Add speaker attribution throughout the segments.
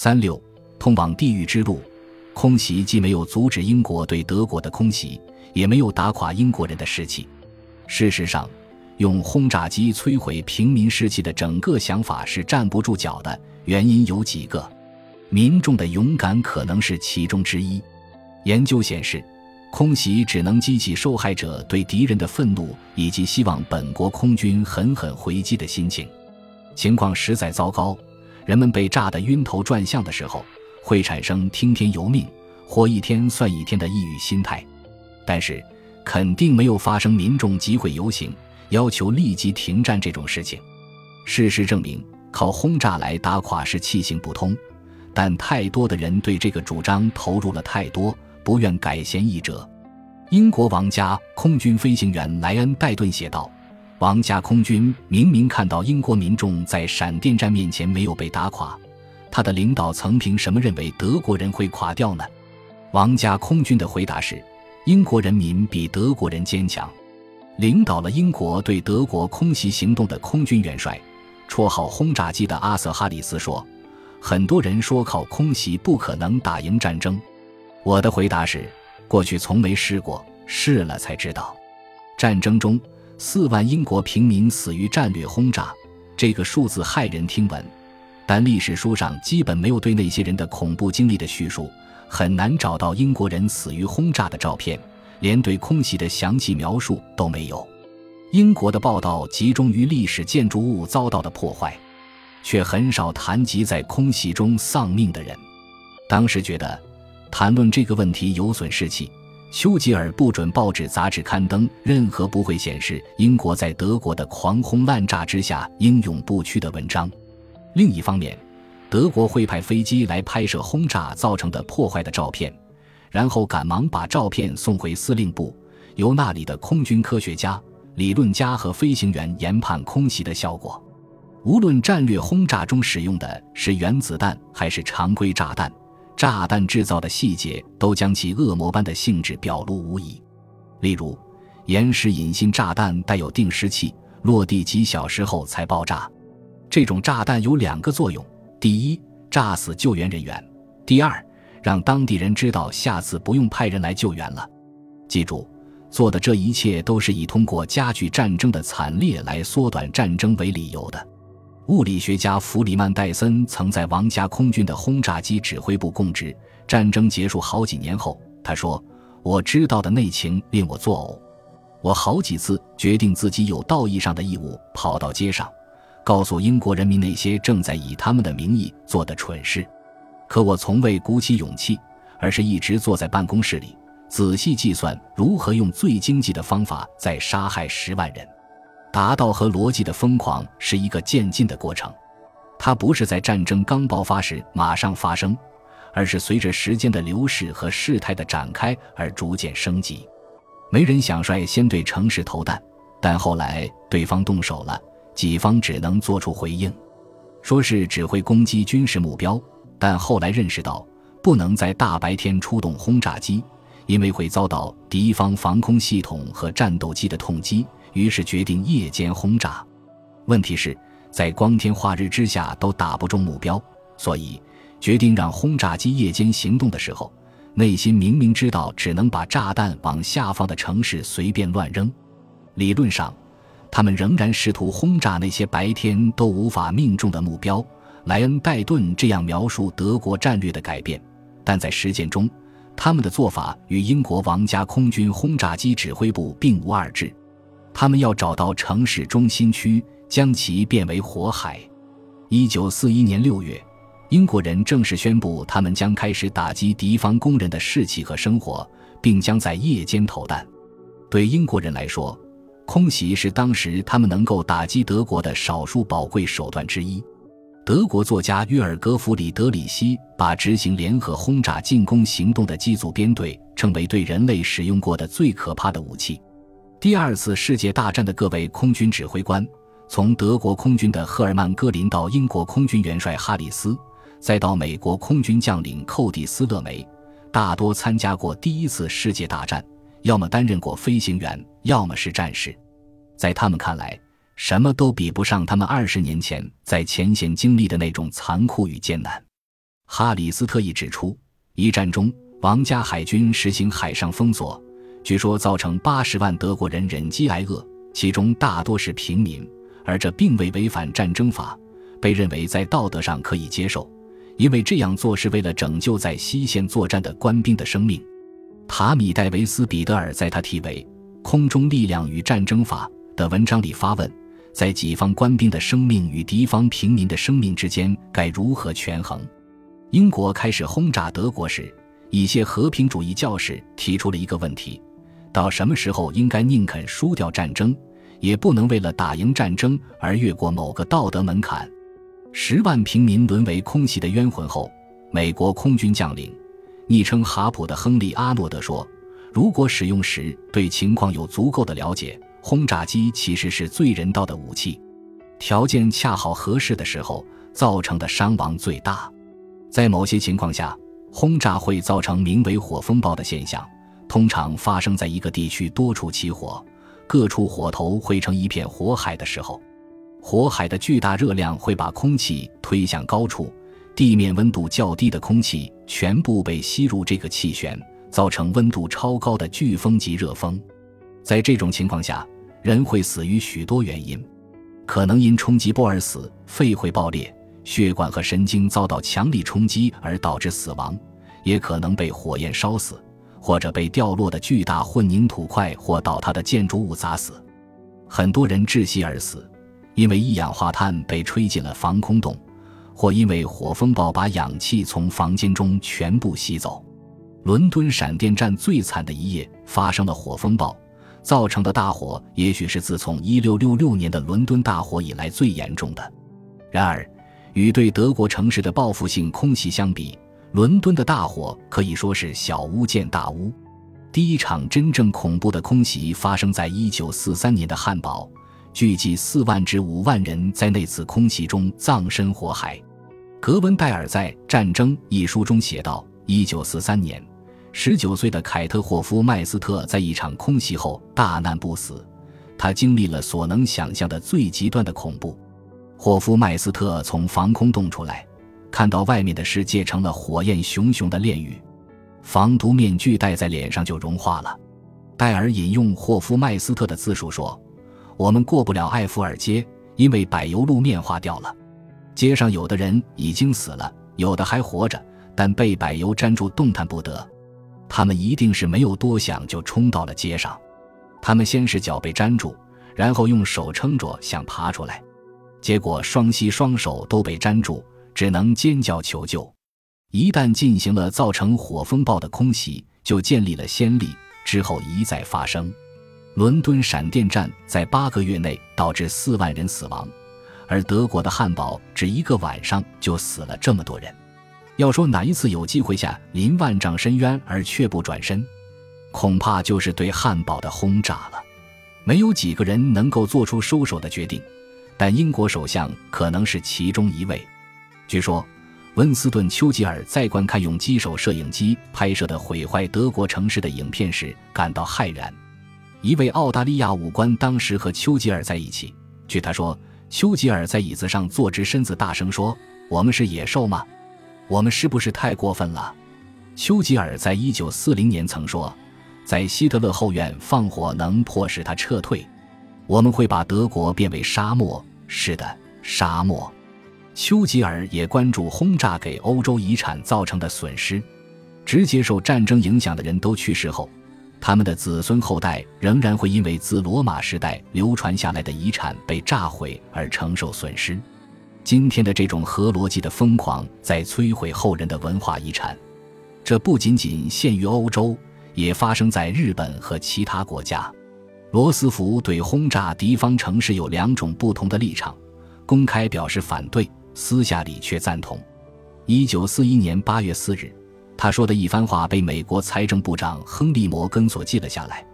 Speaker 1: 三六，通往地狱之路。空袭既没有阻止英国对德国的空袭，也没有打垮英国人的士气。事实上，用轰炸机摧毁平民士气的整个想法是站不住脚的。原因有几个，民众的勇敢可能是其中之一。研究显示，空袭只能激起受害者对敌人的愤怒以及希望本国空军狠狠回击的心情。情况实在糟糕，人们被炸得晕头转向的时候。会产生听天由命、活一天算一天的抑郁心态，但是肯定没有发生民众集会游行要求立即停战这种事情。事实证明，靠轰炸来打垮是气行不通，但太多的人对这个主张投入了太多，不愿改弦易辙。英国王家空军飞行员莱恩·戴顿写道：“王家空军明明看到英国民众在闪电战面前没有被打垮。”他的领导层凭什么认为德国人会垮掉呢？王家空军的回答是：英国人民比德国人坚强。领导了英国对德国空袭行动的空军元帅，绰号“轰炸机”的阿瑟·哈里斯说：“很多人说靠空袭不可能打赢战争。”我的回答是：过去从没试过，试了才知道。战争中，四万英国平民死于战略轰炸，这个数字骇人听闻。但历史书上基本没有对那些人的恐怖经历的叙述，很难找到英国人死于轰炸的照片，连对空袭的详细描述都没有。英国的报道集中于历史建筑物遭到的破坏，却很少谈及在空袭中丧命的人。当时觉得谈论这个问题有损士气，丘吉尔不准报纸杂志刊登任何不会显示英国在德国的狂轰滥炸之下英勇不屈的文章。另一方面，德国会派飞机来拍摄轰炸造成的破坏的照片，然后赶忙把照片送回司令部，由那里的空军科学家、理论家和飞行员研判空袭的效果。无论战略轰炸中使用的是原子弹还是常规炸弹，炸弹制造的细节都将其恶魔般的性质表露无遗。例如，岩石引信炸弹带有定时器，落地几小时后才爆炸。这种炸弹有两个作用：第一，炸死救援人员；第二，让当地人知道下次不用派人来救援了。记住，做的这一切都是以通过加剧战争的惨烈来缩短战争为理由的。物理学家弗里曼·戴森曾在王家空军的轰炸机指挥部供职。战争结束好几年后，他说：“我知道的内情令我作呕。我好几次决定自己有道义上的义务，跑到街上。”告诉英国人民那些正在以他们的名义做的蠢事，可我从未鼓起勇气，而是一直坐在办公室里，仔细计算如何用最经济的方法再杀害十万人。达到和逻辑的疯狂是一个渐进的过程，它不是在战争刚爆发时马上发生，而是随着时间的流逝和事态的展开而逐渐升级。没人想率先对城市投弹，但后来对方动手了。己方只能做出回应，说是只会攻击军事目标，但后来认识到不能在大白天出动轰炸机，因为会遭到敌方防空系统和战斗机的痛击，于是决定夜间轰炸。问题是，在光天化日之下都打不中目标，所以决定让轰炸机夜间行动的时候，内心明明知道只能把炸弹往下方的城市随便乱扔，理论上。他们仍然试图轰炸那些白天都无法命中的目标。莱恩·戴顿这样描述德国战略的改变，但在实践中，他们的做法与英国王家空军轰炸机指挥部并无二致。他们要找到城市中心区，将其变为火海。一九四一年六月，英国人正式宣布，他们将开始打击敌方工人的士气和生活，并将在夜间投弹。对英国人来说，空袭是当时他们能够打击德国的少数宝贵手段之一。德国作家约尔格弗里德里希把执行联合轰炸进攻行动的机组编队称为对人类使用过的最可怕的武器。第二次世界大战的各位空军指挥官，从德国空军的赫尔曼·戈林到英国空军元帅哈里斯，再到美国空军将领寇蒂斯·勒梅，大多参加过第一次世界大战。要么担任过飞行员，要么是战士，在他们看来，什么都比不上他们二十年前在前线经历的那种残酷与艰难。哈里斯特意指出，一战中王家海军实行海上封锁，据说造成八十万德国人忍饥挨饿，其中大多是平民，而这并未违反战争法，被认为在道德上可以接受，因为这样做是为了拯救在西线作战的官兵的生命。塔米戴维斯彼得尔在他题为《空中力量与战争法》的文章里发问：在己方官兵的生命与敌方平民的生命之间，该如何权衡？英国开始轰炸德国时，一些和平主义教士提出了一个问题：到什么时候应该宁肯输掉战争，也不能为了打赢战争而越过某个道德门槛？十万平民沦为空袭的冤魂后，美国空军将领，昵称哈普的亨利·阿诺德说：“如果使用时对情况有足够的了解，轰炸机其实是最人道的武器。条件恰好合适的时候，造成的伤亡最大。”在某些情况下，轰炸会造成名为火风暴的现象，通常发生在一个地区多处起火，各处火头汇成一片火海的时候。火海的巨大热量会把空气推向高处，地面温度较低的空气全部被吸入这个气旋，造成温度超高的飓风级热风。在这种情况下，人会死于许多原因，可能因冲击波而死，肺会爆裂。血管和神经遭到强力冲击而导致死亡，也可能被火焰烧死，或者被掉落的巨大混凝土块或倒塌的建筑物砸死。很多人窒息而死，因为一氧化碳被吹进了防空洞，或因为火风暴把氧气从房间中全部吸走。伦敦闪电战最惨的一夜发生了火风暴，造成的大火也许是自从1666年的伦敦大火以来最严重的。然而。与对德国城市的报复性空袭相比，伦敦的大火可以说是小巫见大巫。第一场真正恐怖的空袭发生在1943年的汉堡，聚集4万至5万人在那次空袭中葬身火海。格温戴尔在《战争》一书中写道：1943年，19岁的凯特霍夫麦斯特在一场空袭后大难不死，他经历了所能想象的最极端的恐怖。霍夫麦斯特从防空洞出来，看到外面的世界成了火焰熊熊的炼狱，防毒面具戴在脸上就融化了。戴尔引用霍夫麦斯特的自述说：“我们过不了艾弗尔街，因为柏油路面化掉了。街上有的人已经死了，有的还活着，但被柏油粘住，动弹不得。他们一定是没有多想就冲到了街上。他们先是脚被粘住，然后用手撑着想爬出来。”结果双膝双手都被粘住，只能尖叫求救。一旦进行了造成火风暴的空袭，就建立了先例，之后一再发生。伦敦闪电战在八个月内导致四万人死亡，而德国的汉堡只一个晚上就死了这么多人。要说哪一次有机会下临万丈深渊而却不转身，恐怕就是对汉堡的轰炸了。没有几个人能够做出收手的决定。但英国首相可能是其中一位。据说，温斯顿·丘吉尔在观看用机手摄影机拍摄的毁坏德国城市的影片时感到骇然。一位澳大利亚武官当时和丘吉尔在一起。据他说，丘吉尔在椅子上坐直身子，大声说：“我们是野兽吗？我们是不是太过分了？”丘吉尔在一九四零年曾说：“在希特勒后院放火能迫使他撤退。我们会把德国变为沙漠。”是的，沙漠。丘吉尔也关注轰炸给欧洲遗产造成的损失。直接受战争影响的人都去世后，他们的子孙后代仍然会因为自罗马时代流传下来的遗产被炸毁而承受损失。今天的这种核逻辑的疯狂在摧毁后人的文化遗产，这不仅仅限于欧洲，也发生在日本和其他国家。罗斯福对轰炸敌方城市有两种不同的立场，公开表示反对，私下里却赞同。一九四一年八月四日，他说的一番话被美国财政部长亨利·摩根所记了下来。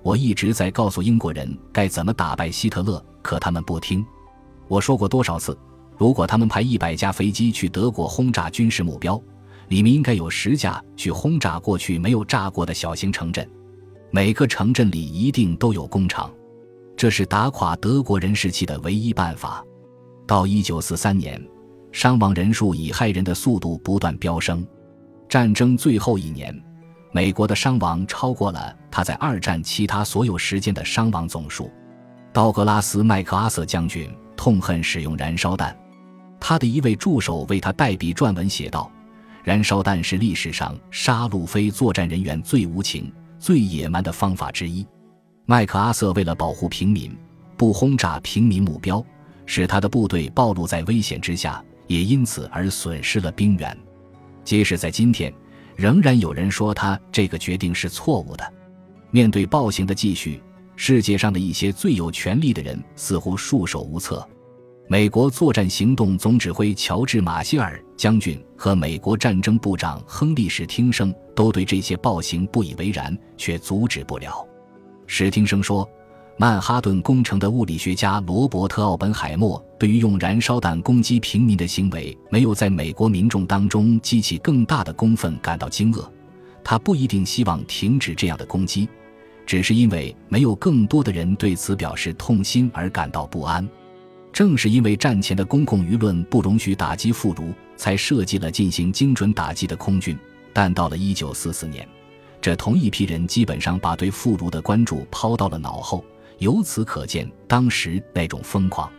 Speaker 1: 我一直在告诉英国人该怎么打败希特勒，可他们不听。我说过多少次，如果他们派一百架飞机去德国轰炸军事目标，里面应该有十架去轰炸过去没有炸过的小型城镇。每个城镇里一定都有工厂，这是打垮德国人士气的唯一办法。到一九四三年，伤亡人数以骇人的速度不断飙升。战争最后一年，美国的伤亡超过了他在二战其他所有时间的伤亡总数。道格拉斯·麦克阿瑟将军痛恨使用燃烧弹，他的一位助手为他代笔撰文写道：“燃烧弹是历史上杀戮非作战人员最无情、最野蛮的方法之一。”麦克阿瑟为了保护平民，不轰炸平民目标，使他的部队暴露在危险之下，也因此而损失了兵员。即使在今天，仍然有人说他这个决定是错误的。面对暴行的继续。世界上的一些最有权力的人似乎束手无策。美国作战行动总指挥乔治·马歇尔将军和美国战争部长亨利·史汀生都对这些暴行不以为然，却阻止不了。史汀生说：“曼哈顿工程的物理学家罗伯特·奥本海默对于用燃烧弹攻击平民的行为，没有在美国民众当中激起更大的公愤感到惊愕。他不一定希望停止这样的攻击。”只是因为没有更多的人对此表示痛心而感到不安，正是因为战前的公共舆论不容许打击妇孺，才设计了进行精准打击的空军。但到了1944年，这同一批人基本上把对妇孺的关注抛到了脑后，由此可见当时那种疯狂。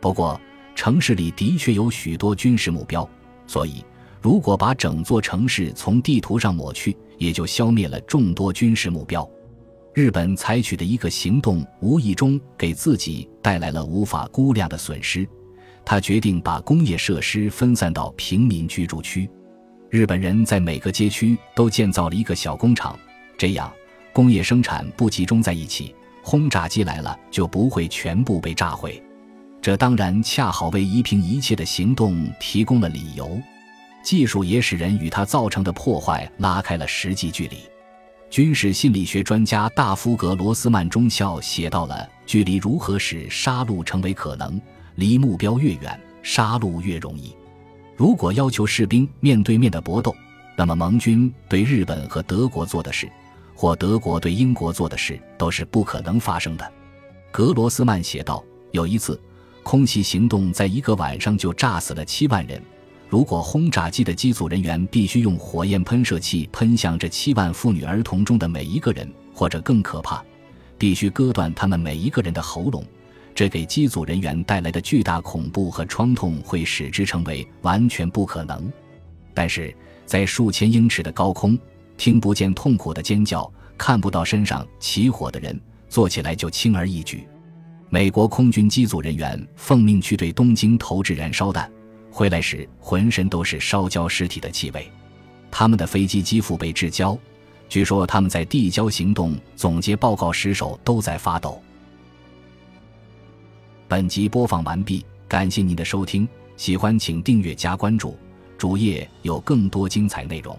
Speaker 1: 不过，城市里的确有许多军事目标，所以如果把整座城市从地图上抹去，也就消灭了众多军事目标。日本采取的一个行动，无意中给自己带来了无法估量的损失。他决定把工业设施分散到平民居住区。日本人在每个街区都建造了一个小工厂，这样工业生产不集中在一起，轰炸机来了就不会全部被炸毁。这当然恰好为夷平一切的行动提供了理由。技术也使人与它造成的破坏拉开了实际距离。军事心理学专家大夫格罗斯曼中校写到了距离如何使杀戮成为可能：离目标越远，杀戮越容易。如果要求士兵面对面的搏斗，那么盟军对日本和德国做的事，或德国对英国做的事，都是不可能发生的。格罗斯曼写道：“有一次，空袭行动在一个晚上就炸死了七万人。”如果轰炸机的机组人员必须用火焰喷射器喷向这七万妇女儿童中的每一个人，或者更可怕，必须割断他们每一个人的喉咙，这给机组人员带来的巨大恐怖和创痛会使之成为完全不可能。但是在数千英尺的高空，听不见痛苦的尖叫，看不到身上起火的人，做起来就轻而易举。美国空军机组人员奉命去对东京投掷燃烧弹。回来时，浑身都是烧焦尸体的气味。他们的飞机机腹被制焦，据说他们在递交行动总结报告时手都在发抖。本集播放完毕，感谢您的收听，喜欢请订阅加关注，主页有更多精彩内容。